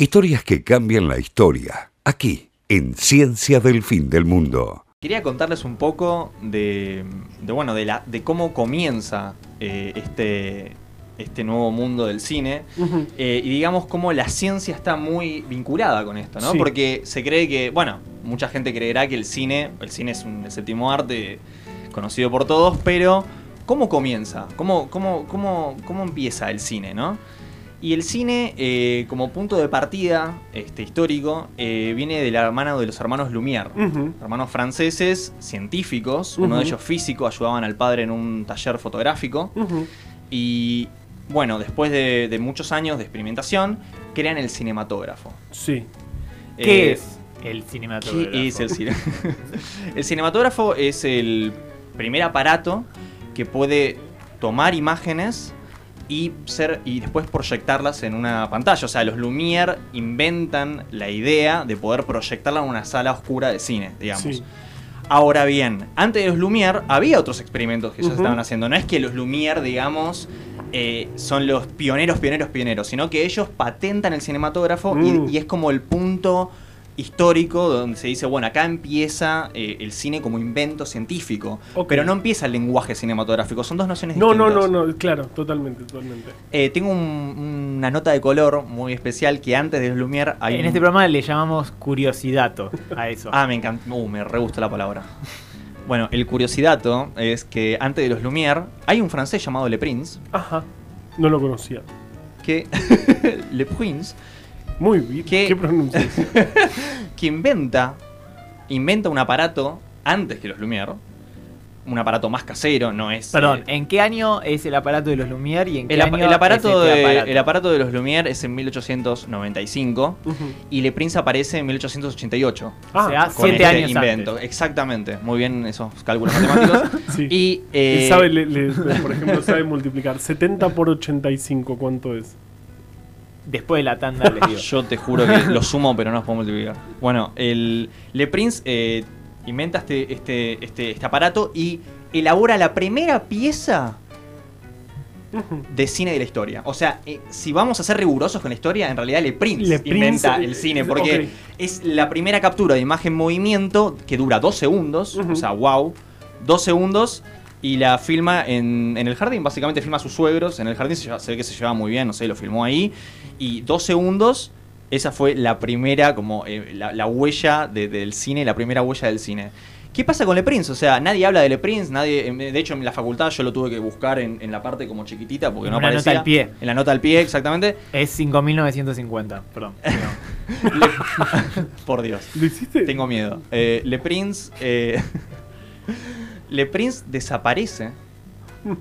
Historias que cambian la historia. Aquí, en Ciencia del Fin del Mundo. Quería contarles un poco de, de, bueno, de, la, de cómo comienza eh, este, este nuevo mundo del cine eh, y digamos cómo la ciencia está muy vinculada con esto, ¿no? Sí. Porque se cree que, bueno, mucha gente creerá que el cine, el cine es un el séptimo arte conocido por todos, pero ¿cómo comienza? ¿Cómo, cómo, cómo, cómo empieza el cine, no? Y el cine, eh, como punto de partida este, histórico, eh, viene de la mano de los hermanos Lumière. Hermanos franceses, científicos, uno de ellos físico, ayudaban al padre en un taller fotográfico. Y bueno, después de, de muchos años de experimentación, crean el cinematógrafo. Sí. ¿Qué Eh, es el cinematógrafo? ¿Qué es el cine? el cinematógrafo es el primer aparato que puede tomar imágenes y ser y después proyectarlas en una pantalla. O sea, los Lumière inventan la idea de poder proyectarla en una sala oscura de cine, digamos. Sí. Ahora bien, antes de los Lumière había otros experimentos que ya se estaban haciendo. No es que los Lumière, digamos, eh, son los pioneros, pioneros, pioneros, sino que ellos patentan el cinematógrafo y- Mm. y, es como el punto histórico donde se dice, bueno, acá empieza eh, el cine como invento científico, pero no empieza el lenguaje cinematográfico, son dos nociones No, no, distintas. no, no, claro, totalmente, totalmente. Eh, tengo un- una nota de color muy especial que antes de los Lumière hay En un- este programa le llamamos curiosidato a eso. Ah, me encanta. Uh, me re gusta la palabra. Bueno, el curiosidato es que antes de los Lumière hay un francés llamado Le Prince Ajá. No lo conocía. que Le Prince Muy bien. ¿Qué? ¿Qué, pronunciación? que inventa inventa un aparato antes que los Lumière, un aparato más casero, no es Perdón, eh, ¿en qué año es el aparato de los Lumière y en qué el, año el aparato es este de, aparato? el aparato de los Lumière es en 1895 Ujú. y Le Prince aparece en 1888. Ah, O sea, siete este años invento. antes. Exactamente, muy bien esos cálculos matemáticos. sí. y Él eh, sabe, le- le- por ejemplo, sabe multiplicar. 70 por 85, ¿cuánto es? Después de la tanda les digo. Yo te juro que lo sumo, pero no los puedo multiplicar. Bueno, el Le Prince eh, inventa este, este, este, este aparato y elabora la primera pieza de cine de la historia. O sea, eh, si vamos a ser rigurosos con la historia, en realidad Le Prince, Le Prince, inventa el cine, porque es la primera captura de imagen movimiento que dura dos segundos, o sea, wow, dos segundos. Y la filma en, en el jardín, básicamente filma a sus suegros. En el jardín se, lleva- se ve que se lleva muy bien, no sé, lo filmó ahí. Y dos segundos, esa fue la primera, como eh, la, la huella de- del cine, la primera huella del cine. ¿Qué pasa con Le Prince? O sea, nadie habla de Le Prince, nadie, em, de hecho en la facultad yo lo tuve que buscar en, en la parte como chiquitita porque no aparecía. nota al pie. En la nota al pie, exactamente. Es 5950, perdón. Por Dios. ¿Lo hiciste? Tengo miedo. Eh, Le Prince. eh, Le Prince desaparece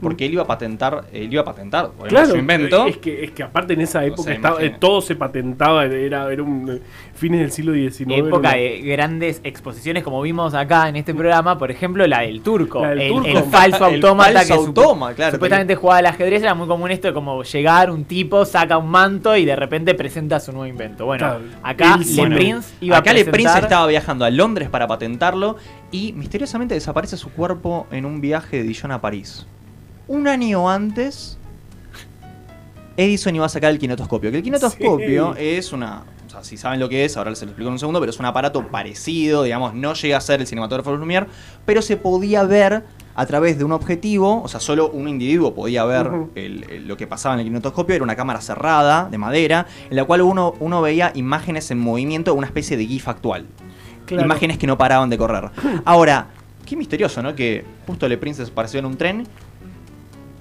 porque él iba a patentar. Él iba a patentar, Claro, su invento. Es que, es que aparte en esa época sea, estaba- eh, todo se patentaba, era, era un eh, fines del siglo XIX. Época era- de grandes exposiciones como vimos acá en este programa, por ejemplo la del turco, La del el, turco. el falso autómata que automa, claro, supuestamente jugaba al ajedrez, era muy común esto de como llegar un tipo, saca un manto y de repente presenta su nuevo invento. Bueno, Claro, acá Le. Prince iba Acá a Le presentar... Prince estaba viajando a Londres para patentarlo y misteriosamente desaparece su cuerpo en un viaje de Dijon a París. Un año antes, Edison iba a sacar el kinetoscopio. Que el kinetoscopio Sí. es una. O sea, si saben lo que es, ahora les lo explico en un segundo, pero es un aparato parecido, digamos, no llega a ser el cinematógrafo de Lumière, pero se podía ver a través de un objetivo, o sea, solo un individuo podía ver el- el- lo que pasaba en el kinetoscopio, era una cámara cerrada, de madera, en la cual uno, uno veía imágenes en movimiento, una especie de GIF actual. Claro. Imágenes que no paraban de correr. Ahora, qué misterioso, ¿no? Que justo Le Prince desapareció en un tren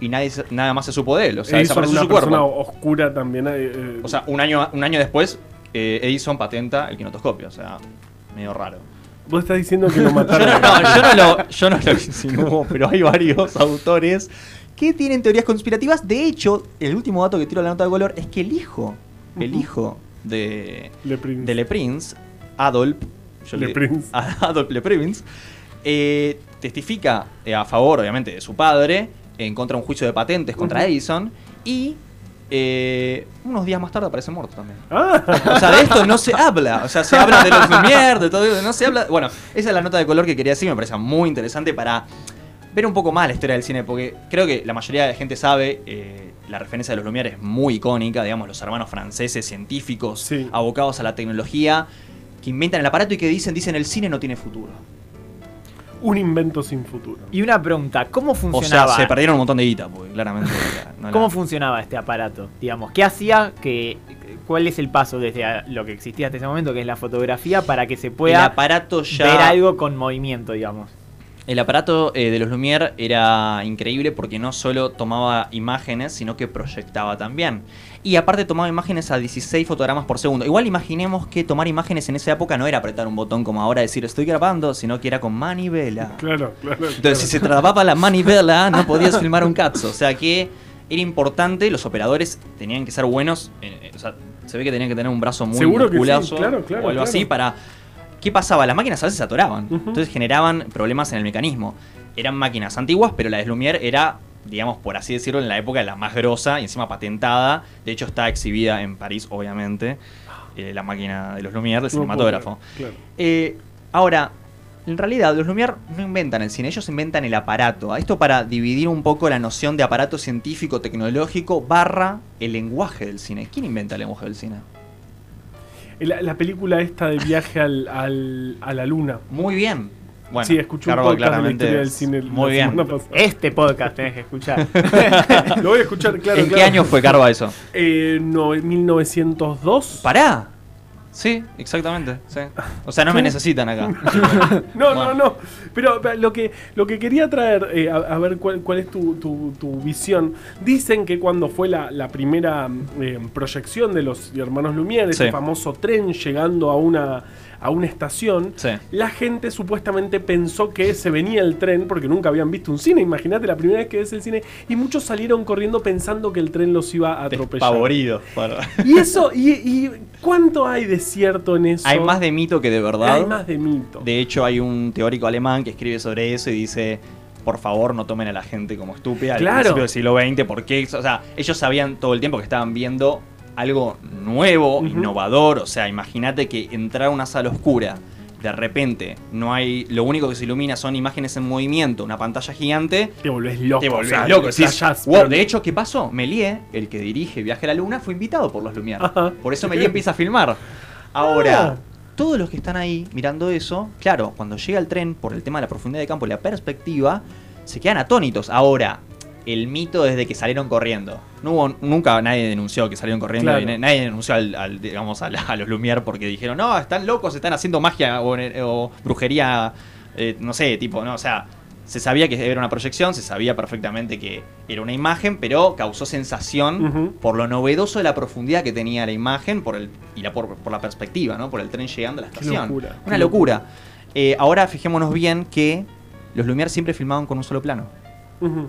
y nadie, nada más se supo de él. O sea, Edison, desapareció una su persona cuerpo. oscura también. eh, eh, O sea, un año, un año después, eh, Edison patenta el kinetoscopio. O sea, medio raro. vos estás diciendo que lo mataron. no, yo no lo, yo no lo insinúo, pero hay varios autores que tienen teorías conspirativas. De hecho, el último dato que tiro a la nota de color es que el hijo, el hijo de, Le Prince. de Le Prince, Adolf, yo Le le- Prince. Adolf Le Prince, eh, testifica a favor, obviamente, de su padre, en contra de un juicio de patentes contra. Edison, y eh, unos días más tarde aparece muerto también. Ah, O sea, de esto no se habla. O sea, se habla de los Lumière, de todo eso. No se habla. Bueno, esa es la nota de color que quería decir. Me parece muy interesante para ver un poco más la historia del cine, porque creo que la mayoría de gente sabe, eh, la referencia de los Lumière es muy icónica, digamos, los hermanos franceses, científicos, Sí. abocados a la tecnología, que inventan el aparato y que dicen, dicen, el cine no tiene futuro. Un invento sin futuro. Y una pregunta, ¿cómo O sea, funcionaba? se perdieron un montón de guita, porque claramente... no la- ¿Cómo funcionaba este aparato? Digamos, ¿qué hacía que cuál es el paso desde a- lo que existía hasta ese momento, que es la fotografía, para que se el pueda aparato ya... ver algo con movimiento, digamos? El aparato eh, de los Lumière era increíble porque no solo tomaba imágenes, sino que proyectaba también. Y aparte tomaba imágenes a 16 fotogramas por segundo. Igual imaginemos que tomar imágenes en esa época no era apretar un botón como ahora decir estoy grabando, sino que era con manivela. Claro, claro. Entonces, si se trababa la manivela, no podías filmar un cazzo. O sea que era importante, los operadores tenían que ser buenos. eh, eh, o sea, se ve que tenían que tener un brazo muy Seguro que sí, musculoso claro, claro, o algo claro. así para. ¿Qué pasaba? Las máquinas a veces se atoraban. Entonces generaban problemas en el mecanismo. Eran máquinas antiguas, pero la de Lumière era, digamos, por así decirlo, en la época la más grosa y encima patentada. De hecho, está exhibida en París, obviamente, eh, la máquina de los Lumière, del cinematógrafo. Claro. Eh, ahora, en realidad, los Lumière no inventan el cine, ellos inventan el aparato. Esto para dividir un poco la noción de aparato científico, tecnológico, barra el lenguaje del cine. ¿Quién inventa el lenguaje del cine? La, la película esta de viaje al, al- a la luna. Muy bien. Bueno, sí, escuché un podcast de la claramente historia del cine Muy bien. Este podcast tenés que escuchar. Lo voy a escuchar, claro. ¿En qué claro. año fue Carva eso? Eh, no, en 1902. ¿Pará? Sí, exactamente. sí. O sea, no me necesitan acá. No, Bueno. no, no. Pero, pero lo que lo que quería traer, eh, a, a ver cuál, cuál es tu, tu- tu visión. Dicen que cuando fue la, la primera eh, proyección de los hermanos Lumière, ese famoso tren llegando a una, a una estación, Sí. la gente supuestamente pensó que se venía el tren porque nunca habían visto un cine. Imagínate la primera vez que ves el cine. Y muchos salieron corriendo pensando que el tren los iba a atropellar. Favorito. Y eso, y, y ¿cuánto hay de cierto en eso? Hay más de mito que de verdad. Hay más de mito. De hecho, hay un teórico alemán que escribe sobre eso y dice, por favor, no tomen a la gente como estúpida Claro. al principio del siglo XX, porque, o sea, ellos sabían todo el tiempo que estaban viendo algo nuevo, innovador, o sea, imagínate que entrar a una sala oscura, de repente, no hay, lo único que se ilumina son imágenes en movimiento, una pantalla gigante, Te volvés loco. te volvés o sea, loco. decís, wow, pero- de hecho, ¿qué pasó? Melie, el que dirige Viaje a la Luna, fue invitado por los Lumière. Ajá. Por eso Melie empieza a filmar. Ahora, Ah. todos los que están ahí mirando eso, claro, cuando llega el tren, por el tema de la profundidad de campo y la perspectiva, se quedan atónitos. Ahora, el mito desde que salieron corriendo. No hubo, nunca nadie denunció que salieron corriendo Claro. y na- nadie denunció al, al, digamos, a, la- a los Lumière porque dijeron, no, están locos, están haciendo magia o, o brujería, eh, no sé, tipo, no, o sea, se sabía que era una proyección, se sabía perfectamente que era una imagen, pero causó sensación por lo novedoso de la profundidad que tenía la imagen por el, y la, por, por la perspectiva, ¿no? Por el tren llegando a la Qué estación. locura, Una qué locura. Eh, ahora fijémonos bien que los Lumière siempre filmaban con un solo plano. Ujú.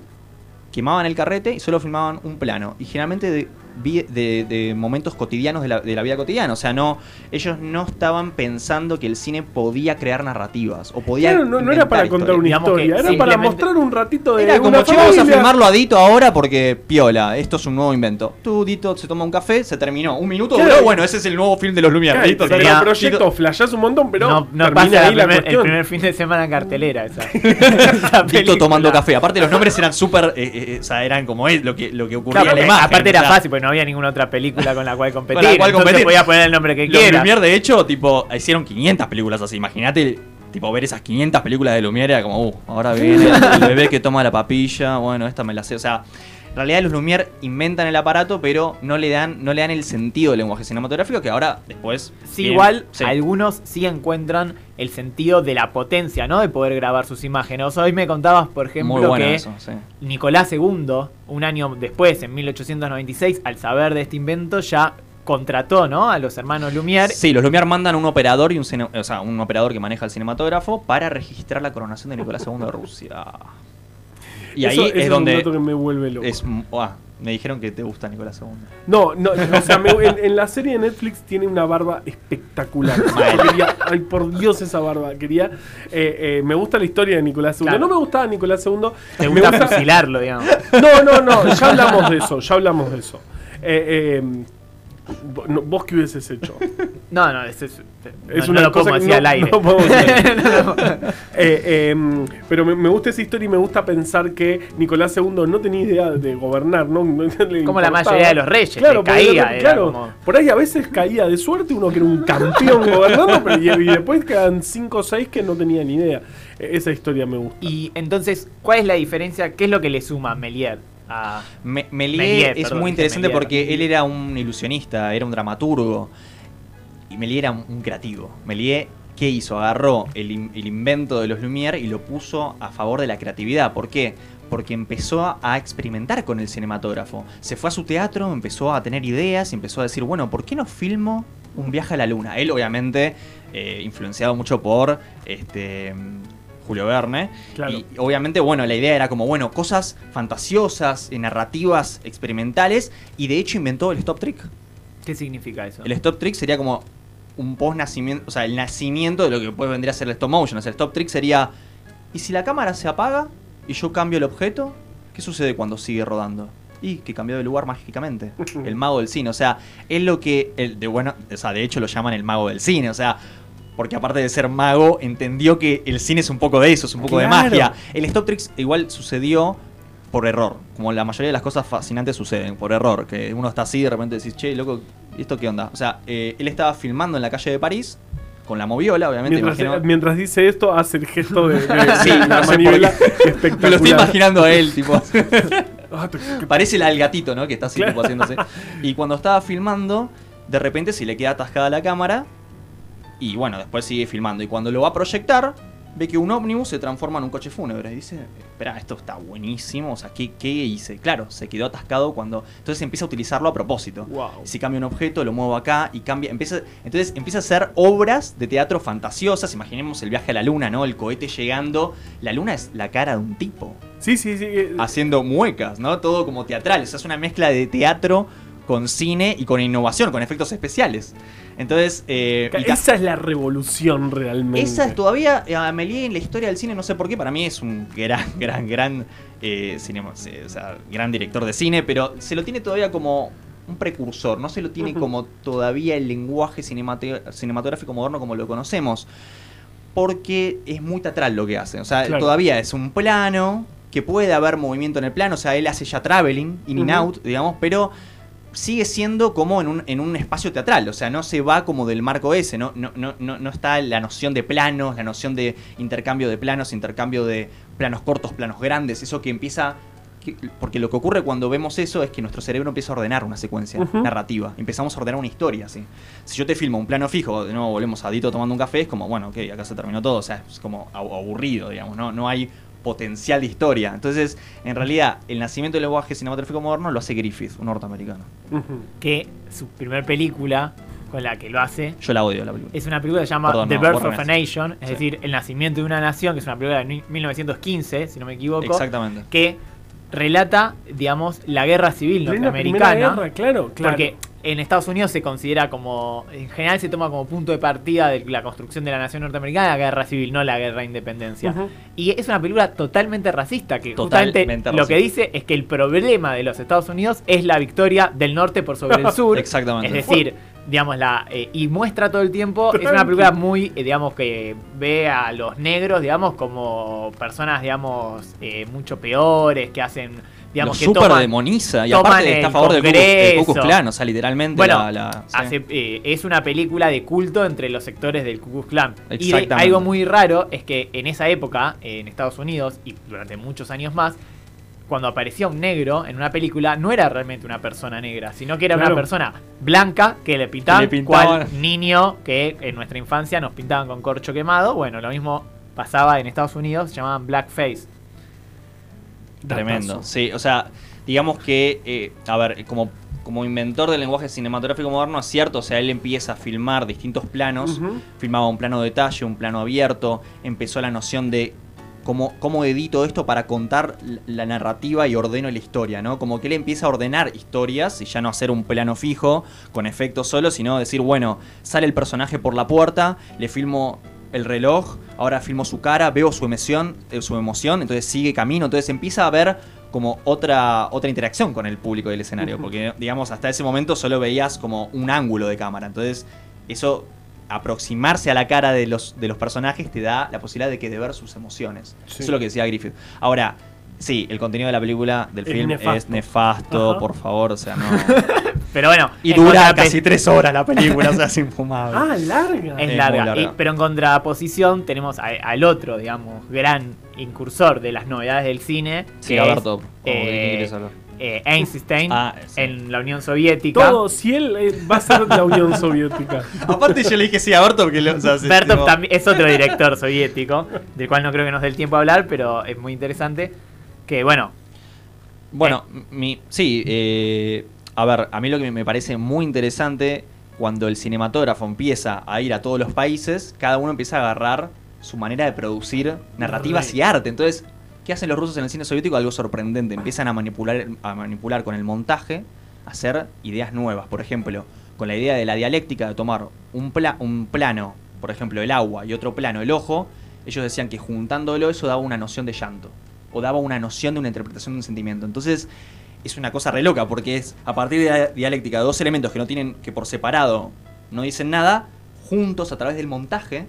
Quemaban el carrete y solo filmaban un plano. Y generalmente de, de- de momentos cotidianos de la, de la vida cotidiana. O sea, no ellos no estaban pensando que el cine podía crear narrativas. O podía Claro, no, no era para contar historias. una Digamos historia, era para mostrar un ratito de Era como, che, vamos a filmarlo a Dito ahora porque piola, esto es un nuevo invento. Tú, Dito, se toma un café, se terminó. Un minuto Claro. duró, bueno, ese es el nuevo film de los Lumière. Claro, Dito, pero sería- el proyecto flashás un montón, pero no no termina pasa la ahí la primer- el primer fin de semana en cartelera esa. esa Dito tomando café. Aparte los nombres eran súper, eh, eh, o sea, eran como es, lo que, lo que ocurría Claro, en la porque imagen. aparte era o sea, fácil, porque no había ninguna otra película con la cual competir. Con la cual entonces competir. podía poner el nombre que quiera. Lumière, de hecho, tipo, hicieron 500 películas así. Imagínate, tipo, ver esas 500 películas de Lumière era como, uh, ahora viene el bebé que toma la papilla, bueno, esta me la sé. O sea, realidad los Lumière inventan el aparato, pero no le dan, no le dan el sentido del lenguaje cinematográfico que ahora, después... Sí, igual sí. algunos sí encuentran el sentido de la potencia, ¿no? De poder grabar sus imágenes. Hoy me contabas, por ejemplo, que eso, sí. Nicolás II, un año después, en 1896, al saber de este invento, ya contrató, ¿no? A los hermanos Lumière. Sí, los Lumière mandan un operador y un o sea, un operador que maneja el cinematógrafo para registrar la coronación de Nicolás II de Rusia. Y Eso- ahí eso es un donde dato que me vuelve loco. es ah, me dijeron que te gusta Nicolás II. No, no, o sea, me- en, en la serie de Netflix tiene una barba espectacular. Quería- ay, por Dios esa barba. Quería, eh, eh, me gusta la historia de Nicolás II. Claro. No me gustaba Nicolás II. Te me gusta fusilarlo, digamos. No, no, no, ya hablamos de eso, ya hablamos de eso. Eh, eh, ¿Vos qué hubieses hecho? No, no, es, es, Es no, una no lo cosa que no- al aire. Eh, pero me, me gusta esa historia y me gusta pensar que Nicolás II no tenía idea de gobernar, ¿no? Como la mayoría de los reyes, Claro, caía, era claro, como- por ahí a veces caía de suerte uno que era un campeón gobernando, pero y, y después quedan 5 o 6 que no tenían ni idea. Eh, Esa historia me gusta. Y entonces, ¿cuál es la diferencia? ¿Qué es lo que le suma Melier a Me- Méliès Méliès, es perdón, muy interesante porque él era un ilusionista, era un dramaturgo. Y Méliès era un, creativo. Méliès, ¿qué hizo? Agarró el, in- el invento de los Lumière y lo puso a favor de la creatividad. ¿Por qué? Porque empezó a- a experimentar con el cinematógrafo. Se fue a su teatro, empezó a tener ideas y empezó a decir, bueno, ¿por qué no filmo un viaje a la luna? Él, obviamente, eh, influenciado mucho por este, Julio Verne. Claro. Y obviamente, bueno, la idea era como, bueno, cosas fantasiosas, eh, narrativas, experimentales. Y de hecho inventó el stop trick. qué significa eso? El stop trick sería como un post-nacimiento, o sea, el nacimiento de lo que después vendría a ser el stop motion. O sea, el stop trick sería, ¿y si la cámara se apaga y yo cambio el objeto? ¿Qué sucede cuando sigue rodando? Y que cambió de lugar mágicamente. El mago del cine. O sea, es lo que. El, de bueno, o sea, de hecho lo llaman el mago del cine. O sea, porque aparte de ser mago, entendió que el cine es un poco de eso, es un poco de magia. El stop trick igual sucedió por error. Como la mayoría de las cosas fascinantes suceden por error. Que uno está así y de repente decís, che, loco, ¿y esto qué onda? O sea, eh, él estaba filmando en la calle de París, con la moviola, obviamente. Mientras, imagino- mientras dice esto, hace el gesto de, de- Sí, de la no sé manivela espectacular. Me lo estoy imaginando a él, tipo. Ah, Parece del gatito, ¿no? Que está así Claro. tipo haciéndose. Y cuando estaba filmando, de repente se le queda atascada la cámara. Y bueno, después sigue filmando. Y cuando lo va a proyectar, ve que un ómnibus se transforma en un coche fúnebre. Y dice, espera, esto está buenísimo. O sea, ¿qué, qué hice? Claro, se quedó atascado cuando. Entonces empieza a utilizarlo a propósito. Wow. Si cambia un objeto, lo muevo acá y cambia. Empieza, entonces empieza a hacer obras de teatro fantasiosas. Imaginemos el viaje a la luna, ¿no? El cohete llegando. La luna es la cara de un tipo Sí, sí, sí. eh, haciendo muecas, ¿no? Todo como teatral. O sea, es una mezcla de teatro con cine y con innovación, con efectos especiales. Entonces, eh, Esa es la revolución realmente. esa es todavía, eh, Amélie en la historia del cine, no sé por qué, para mí es un gran, gran, gran, eh, cinema- eh, o sea, gran director de cine, pero se lo tiene todavía como un precursor, no se lo tiene como todavía el lenguaje cinematográfico moderno como lo conocemos, porque es muy teatral lo que hace, o sea, Claro. todavía es un plano, que puede haber movimiento en el plano, o sea, él hace ya traveling, in and Ujú. out, digamos, pero sigue siendo como en un, en un espacio teatral, o sea, no se va como del marco ese, no, no, no, no, no está la noción de planos, la noción de intercambio de planos, intercambio de planos cortos, planos grandes, eso que empieza... que- porque lo que ocurre cuando vemos eso es que nuestro cerebro empieza a ordenar una secuencia narrativa, empezamos a ordenar una historia, ¿sí? Si yo te filmo un plano fijo, de nuevo volvemos a Dito tomando un café, es como, bueno, ok, acá se terminó todo, o sea, es como abu- aburrido, digamos, no, no hay potencial de historia. Entonces, en realidad, el nacimiento del lenguaje cinematográfico moderno lo hace Griffith, un norteamericano. Que su primer película con la que lo hace Yo la odio la película. es una película que se llama Perdón, The no, Birth of a. Nation, es Sí. decir, El nacimiento de una nación, que es una película de ni- 1915, si no me equivoco, Exactamente. que relata, digamos, la guerra civil norteamericana. Primera Guerra, claro, claro. Porque en Estados Unidos se considera como, en general se toma como punto de partida de la construcción de la nación norteamericana la guerra civil, no la guerra de independencia. Y es una película totalmente racista, que justamente Totalmente lo que dice es que el problema de los Estados Unidos es la victoria del norte por sobre el sur. Exactamente. Es decir, digamos, la, eh, y muestra todo el tiempo, es una película muy, eh, digamos, que ve a los negros, digamos, como personas, digamos, eh, mucho peores, que hacen, digamos, lo que super toman- demoniza y aparte está a favor del Ku. Klan, o sea, literalmente Bueno, la, la- sí. hace- eh, es una película de culto entre los sectores del Ku Klux Klan. Y de- algo muy raro es que en esa época, eh, en Estados Unidos, y durante muchos años más, cuando aparecía un negro en una película, no era realmente una persona negra, sino que era Claro. una persona blanca que le pintaban, le pintaban. cual niño que en nuestra infancia nos pintaban con corcho quemado. Bueno, lo mismo pasaba en Estados Unidos, se llamaban blackface. Tremendo. Sí, o sea, digamos que, eh, a ver, como, como inventor del lenguaje cinematográfico moderno, es cierto, o sea, él empieza a filmar distintos planos, filmaba un plano de detalle, un plano abierto, empezó la noción de cómo, cómo edito esto para contar la narrativa y ordeno la historia, ¿no? Como que él empieza a ordenar historias y ya no hacer un plano fijo con efectos solo, sino decir, bueno, sale el personaje por la puerta, le filmo el reloj, ahora filmo su cara, veo su emoción, eh, su emoción, entonces sigue camino, entonces empieza a ver como otra, otra interacción con el público del escenario, porque digamos hasta ese momento solo veías como un ángulo de cámara, entonces eso, aproximarse a la cara de los, de los personajes, te da la posibilidad de que de ver sus emociones. Sí. Eso es lo que decía Griffith. Ahora, sí, el contenido de la película, del film, nefasto. es nefasto, Ajá. por favor, o sea, no. Pero bueno, y dura casi tres horas la película, o sea, es infumable. Ah, larga. Es Es larga, muy larga. Y- pero en contraposición tenemos a- al otro, digamos, gran incursor de las novedades del cine. Sí, que a es, ver, Top, ¿cómo- de quién eh, quieres hablar? eh, Einstein Ah, sí. en la Unión Soviética. Todo, si él eh, va a ser de la Unión Soviética. Aparte yo le dije sí a Berto porque lo- o sea, se- Bertov tipo- también es otro director soviético, del cual no creo que nos dé el tiempo a hablar, pero es muy interesante. Que bueno, Bueno, mi, sí, eh, a ver, a mí lo que me parece muy interesante cuando el cinematógrafo empieza a ir a todos los países, cada uno empieza a agarrar su manera de producir narrativas y arte. Entonces, ¿qué hacen los rusos en el cine soviético? Algo sorprendente. Empiezan a manipular, a manipular con el montaje, a hacer ideas nuevas. Por ejemplo, con la idea de la dialéctica de tomar un, pla- un plano, por ejemplo, el agua y otro plano, el ojo, ellos decían que juntándolo eso daba una noción de llanto. O daba una noción de una interpretación de un sentimiento. Entonces, es una cosa re loca, porque es a partir de la dialéctica de dos elementos que no tienen, que por separado no dicen nada, juntos a través del montaje,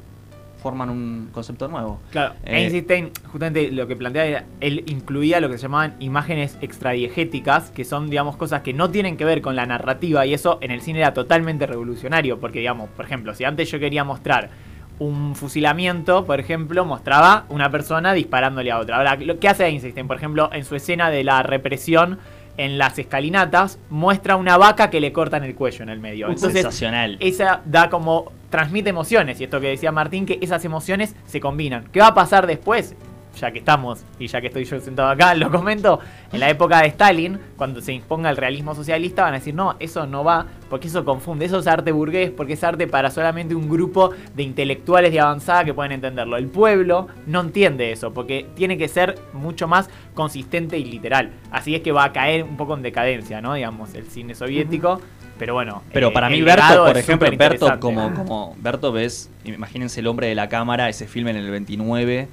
forman un concepto nuevo. claro, Eh, Einstein justamente lo que planteaba era, él incluía lo que se llamaban imágenes extradiegéticas, que son, digamos, cosas que no tienen que ver con la narrativa, y eso en el cine era totalmente revolucionario, porque, digamos, por ejemplo, si antes yo quería mostrar un fusilamiento, por ejemplo, mostraba una persona disparándole a otra. Ahora, lo que hace Einstein, por ejemplo, en su escena de la represión en las escalinatas, muestra una vaca que le cortan el cuello en el medio. Entonces, Sensacional. esa da como transmite emociones y esto que decía Martín que esas emociones se combinan. ¿Qué va a pasar después? Ya que estamos y ya que estoy yo sentado acá, lo comento, en la época de Stalin, cuando se imponga el realismo socialista, van a decir, no, eso no va, porque eso confunde, eso es arte burgués, porque es arte para solamente un grupo de intelectuales de avanzada que pueden entenderlo. El pueblo no entiende eso, porque tiene que ser mucho más consistente y literal. Así es que va a caer un poco en decadencia, ¿no? Digamos, el cine soviético. Pero bueno. Pero eh, para mí legado por ejemplo, superinteresante. como, como Bertov es, imagínense el hombre de la cámara, ese filme en el 29,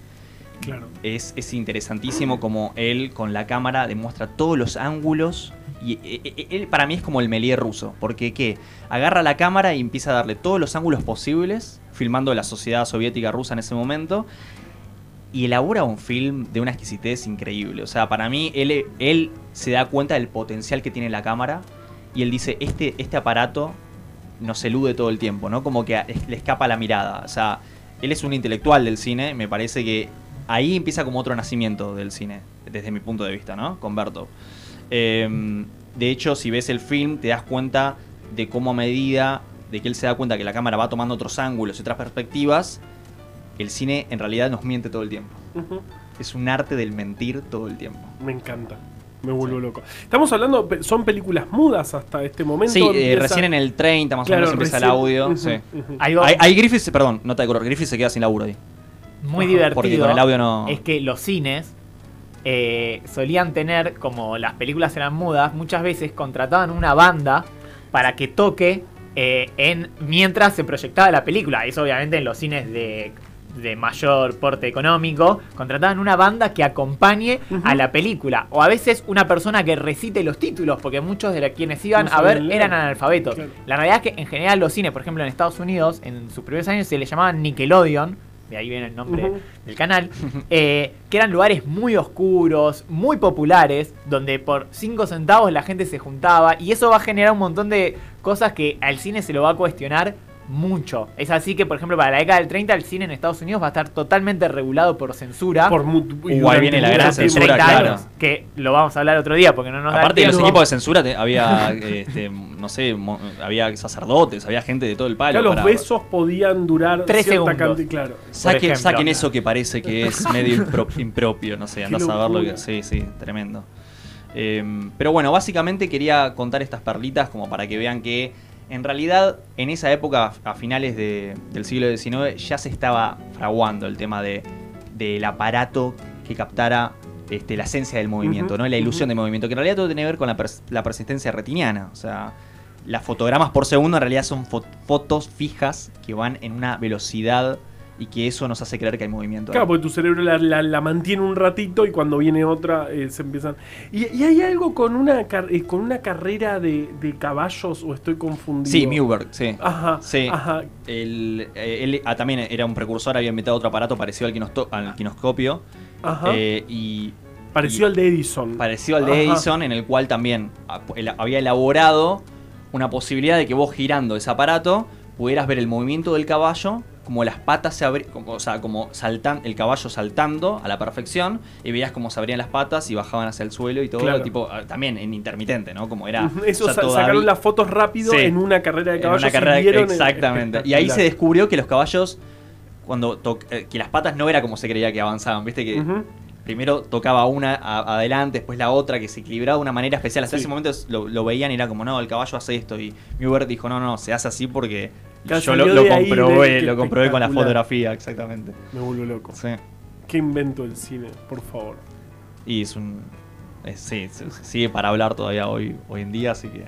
Es, es interesantísimo como él con la cámara demuestra todos los ángulos y eh, eh, él para mí es como el Melier ruso, porque ¿qué? Agarra la cámara y empieza a darle todos los ángulos posibles, filmando la sociedad soviética rusa en ese momento, y elabora un film de una exquisitez increíble. O sea, para mí él, él se da cuenta del potencial que tiene la cámara y él dice, este, este aparato nos elude todo el tiempo, ¿no? Como que le escapa la mirada. O sea, él es un intelectual del cine, me parece que ahí empieza como otro nacimiento del cine, desde mi punto de vista, ¿no? Con Bertov. Eh, de hecho, si ves el film, te das cuenta de cómo a medida de que él se da cuenta que la cámara va tomando otros ángulos y otras perspectivas, el cine en realidad nos miente todo el tiempo. Es un arte del mentir todo el tiempo. Me encanta. Me vuelvo loco. Estamos hablando, son películas mudas hasta este momento. Sí, eh, empieza- recién en el 30 más Claro, o menos empieza el audio. Sí. Ahí, ahí Griffith, perdón, nota de color, Griffith se queda sin laburo ahí. Muy divertido porque con el audio no- es que los cines eh, solían tener, como las películas eran mudas, muchas veces contrataban una banda para que toque eh, en mientras se proyectaba la película. Eso obviamente en los cines de, de mayor porte económico, contrataban una banda que acompañe a la película. O a veces una persona que recite los títulos, porque muchos de la- quienes iban No a ver eran analfabetos. Claro. La realidad es que en general los cines, por ejemplo en Estados Unidos, en sus primeros años se les llamaban Nickelodeon, de ahí viene el nombre del canal, eh, que eran lugares muy oscuros, muy populares, donde por 5 centavos la gente se juntaba y eso va a generar un montón de cosas que al cine se lo va a cuestionar mucho. Es así que, por ejemplo, para la década del 30 el cine en Estados Unidos va a estar totalmente regulado por censura. Por mu- y ahí durante viene la gran censura, 30 claro. años, que lo vamos a hablar otro día porque no nos da Aparte de los equipos de censura, te- había, este, no sé, mo- había sacerdotes, había gente de todo el palo. Claro, los besos podían durar Tres segundos. cantidad. Claro. Saquen, ejemplo. saquen eso que parece que es medio impro- impropio, no sé, andás a verlo. locura. Que, sí, sí, tremendo. Eh, pero bueno, básicamente quería contar estas perlitas como para que vean que en realidad en esa época, a finales de- del siglo XIX, ya se estaba fraguando el tema de, del aparato que captara este, la esencia del movimiento, ¿no? la ilusión ujú. de movimiento, que en realidad todo tiene que ver con la, pers- la persistencia retiniana. O sea, las fotogramas por segundo en realidad son fo- fotos fijas que van en una velocidad y que eso nos hace creer que hay movimiento. Claro, porque tu cerebro la, la- la mantiene un ratito y cuando viene otra eh, se empiezan. ¿Y, y hay algo con una, car- eh, con una carrera de, de caballos o estoy confundido? Sí, Muberg, sí. Ajá. Sí. Ajá. El- eh, él ah, también era un precursor, había inventado otro aparato parecido al, quinosto- al quinoscopio. Ajá. eh, y Pareció y- al de Edison. parecido al de Ajá. Edison, en el cual también había elaborado una posibilidad de que vos girando ese aparato pudieras ver el movimiento del caballo, como las patas se abrían, o sea, como saltan, el caballo saltando a la perfección, y veías cómo se abrían las patas y bajaban hacia el suelo y todo, Claro. tipo, ah, también en intermitente, ¿no? Como era. Eso todavía- sacaron las fotos rápido Sí. en una carrera de en caballos. una y carrera el- exactamente. Y ahí se descubrió que los caballos, cuando to- eh, que las patas no era como se creía que avanzaban, viste que primero tocaba una a- adelante, después la otra, que se equilibraba de una manera especial. Hasta Sí. ese momento lo veían y era como, no, el caballo hace esto. Y Muber dijo, no, no, se hace así porque Claro, yo lo, comprobé, lo comprobé con la fotografía, exactamente. Me vuelvo loco. Sí. ¿Qué invento el cine? Por favor. Y es un. es- sí, sigue para hablar todavía hoy, hoy en día, así que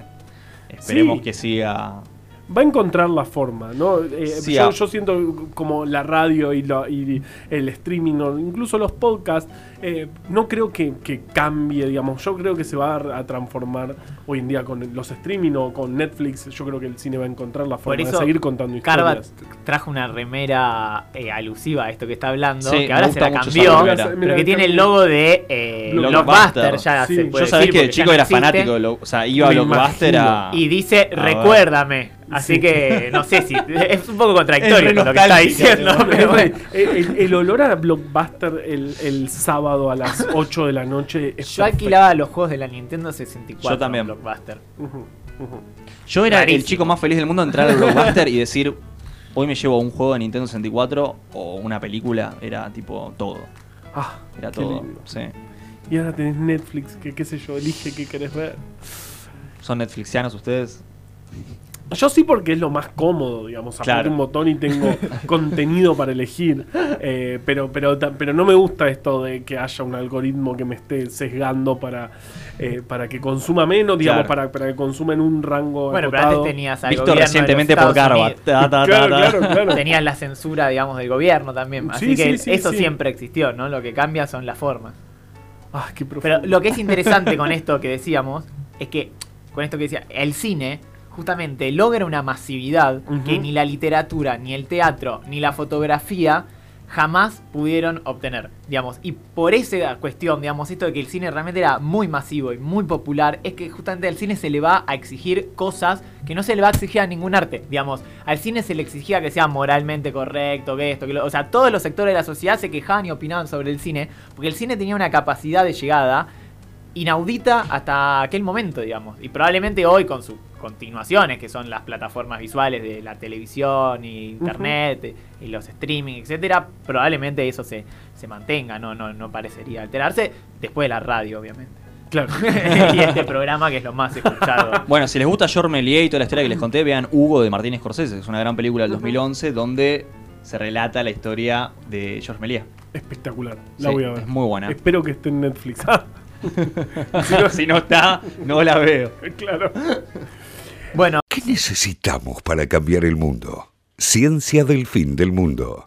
esperemos Sí. que siga. Va a encontrar la forma, ¿no? Eh, Sí, yo, ah. yo siento como la radio y, lo- y el streaming, o incluso los podcasts, eh, no creo que, que cambie, digamos. Yo creo que se va a, a transformar hoy en día con los streaming o con Netflix. Yo creo que el cine va a encontrar la forma de seguir contando Carva historias. trajo una remera eh, alusiva a esto que está hablando, Sí, que ahora se la cambió, pero Mira, que tiene el logo de eh, Blockbuster. Blockbuster, ya Sí. se Yo puede Yo sabés decir, que el chico no era existe. fanático, de lo- o sea, iba a Blockbuster a. Y dice, A recuérdame. Así Sí. que no sé si es un poco contradictorio con lo que está diciendo. ¿no? pero bueno. el, el- el olor a Blockbuster el, el sábado a las 8 de la noche es Yo alquilaba los juegos de la Nintendo 64 Yo también. Blockbuster. Yo era el chico más feliz del mundo de entrar al Blockbuster y decir, hoy me llevo un juego de Nintendo 64 o una película, era tipo todo. Ah, Era qué todo. lindo. Sí. Y ahora tenés Netflix, que qué sé yo, elige qué querés ver. ¿Son Netflixianos ustedes? Yo sí porque es lo más cómodo, digamos, apreto Claro. un botón y tengo contenido para elegir. Eh, pero, pero, pero no me gusta esto de que haya un algoritmo que me esté sesgando para, eh, para que consuma menos, digamos, Claro. para, para que consuma en un rango Bueno, pero antes tenías al Visto recientemente por ta, Claro, ta. claro, claro. Tenías la censura, digamos, del gobierno también. Así Sí, que sí, sí, eso sí. siempre existió, ¿no? Lo que cambia son las formas. Ah, qué Pero lo que es interesante con esto que decíamos es que, con esto que decía, el cine justamente logra una masividad que ni la literatura, ni el teatro, ni la fotografía jamás pudieron obtener, digamos. Y por esa cuestión, digamos, esto de que el cine realmente era muy masivo y muy popular, es que justamente al cine se le va a exigir cosas que no se le va a exigir a ningún arte, digamos. Al cine se le exigía que sea moralmente correcto, que esto, que lo... O sea, todos los sectores de la sociedad se quejaban y opinaban sobre el cine, porque el cine tenía una capacidad de llegada inaudita hasta aquel momento, digamos. Y probablemente hoy con sus continuaciones, que son las plataformas visuales de la televisión y internet y los streaming, etcétera, probablemente eso se, se mantenga, no, no, no parecería alterarse después de la radio, obviamente. Claro. y este programa que es lo más escuchado. Bueno, si les gusta George Méliès y toda la historia que les conté, vean Hugo de Martín Scorsese. Es una gran película del 2011 donde se relata la historia de George Méliès. Espectacular. La Sí, voy a ver. es muy buena. Espero que esté en Netflix. Si, no, si no está, no la veo. claro. Bueno, ¿Qué necesitamos para cambiar el mundo? Ciencia del fin del mundo.